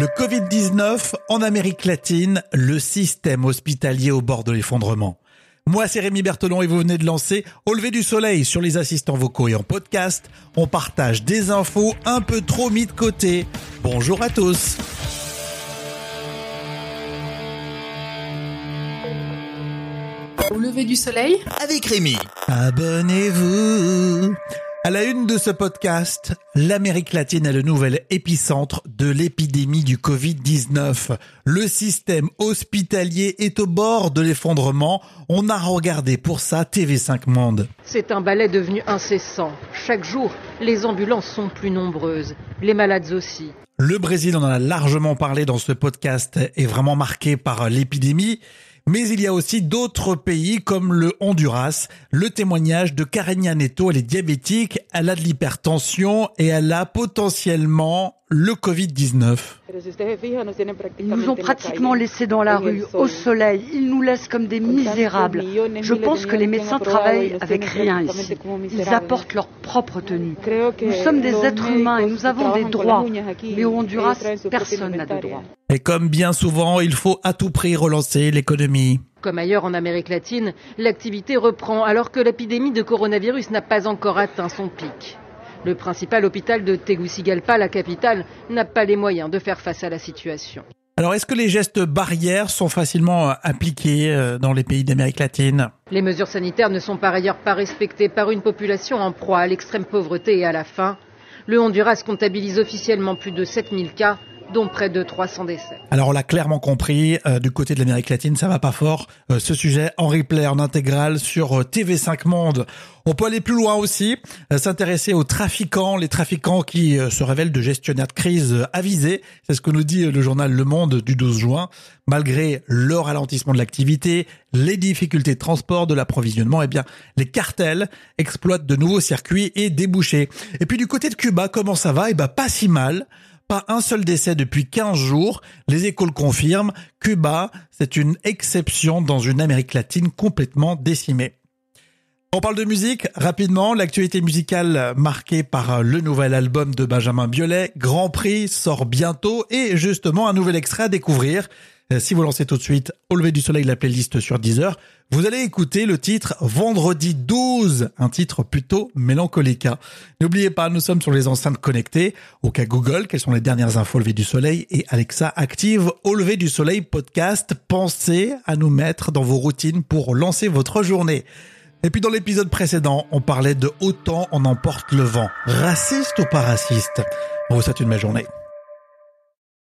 Le Covid-19 en Amérique latine, le système hospitalier au bord de l'effondrement. Moi, c'est Rémi Berthelon et vous venez de lancer Au lever du soleil sur les assistants vocaux et en podcast. On partage des infos un peu trop mis de côté. Bonjour à tous. Au lever du soleil? Avec Rémi. Abonnez-vous. À la une de ce podcast, l'Amérique latine est le nouvel épicentre de l'épidémie du Covid-19. Le système hospitalier est au bord de l'effondrement. On a regardé pour ça TV5 Monde. C'est un ballet devenu incessant. Chaque jour, les ambulances sont plus nombreuses, les malades aussi. Le Brésil, on en a largement parlé dans ce podcast, est vraiment marqué par l'épidémie. Mais il y a aussi d'autres pays comme le Honduras. Le témoignage de Carenia Neto, elle est diabétique, elle a de l'hypertension et elle a potentiellement le Covid-19. Ils nous ont pratiquement laissés dans la rue, au soleil. Ils nous laissent comme des misérables. Je pense que les médecins travaillent avec rien ici. Ils apportent leur propre tenue. Nous sommes des êtres humains et nous avons des droits. Mais au Honduras, personne n'a de droits. Et comme bien souvent, il faut à tout prix relancer l'économie. Comme ailleurs en Amérique latine, l'activité reprend alors que l'épidémie de coronavirus n'a pas encore atteint son pic. Le principal hôpital de Tegucigalpa, la capitale, n'a pas les moyens de faire face à la situation. Alors, est-ce que les gestes barrières sont facilement euh, appliqués euh, dans les pays d'Amérique latine? Les mesures sanitaires ne sont par ailleurs pas respectées par une population en proie à l'extrême pauvreté et à la faim. Le Honduras comptabilise officiellement plus de 7000 cas dont près de 300 décès. Alors on l'a clairement compris, euh, du côté de l'Amérique latine, ça va pas fort. Euh, ce sujet en replay, en intégrale sur euh, TV5 Monde. On peut aller plus loin aussi, s'intéresser aux trafiquants, les trafiquants qui se révèlent de gestionnaires de crise avisés. C'est ce que nous dit le journal Le Monde du 12 juin. Malgré le ralentissement de l'activité, les difficultés de transport, de l'approvisionnement, eh bien, les cartels exploitent de nouveaux circuits et débouchés. Et puis du côté de Cuba, comment ça va? Eh ben, pas si mal. Pas un seul décès depuis 15 jours. Les écoles confirment. Cuba, c'est une exception dans une Amérique latine complètement décimée. On parle de musique rapidement. L'actualité musicale marquée par le nouvel album de Benjamin Biolay. Grand Prix sort bientôt et justement un nouvel extrait à découvrir. Euh, si vous lancez tout de suite au lever du soleil la playlist sur Deezer, vous allez écouter le titre Vendredi 12, un titre plutôt mélancolique. Hein. N'oubliez pas, nous sommes sur les enceintes connectées. Au cas Google, quelles sont les dernières infos au lever du soleil? Et Alexa active au lever du soleil podcast. Pensez à nous mettre dans vos routines pour lancer votre journée. Et puis dans l'épisode précédent, on parlait de autant on emporte le vent. Raciste ou pas raciste? On vous souhaite une belle journée.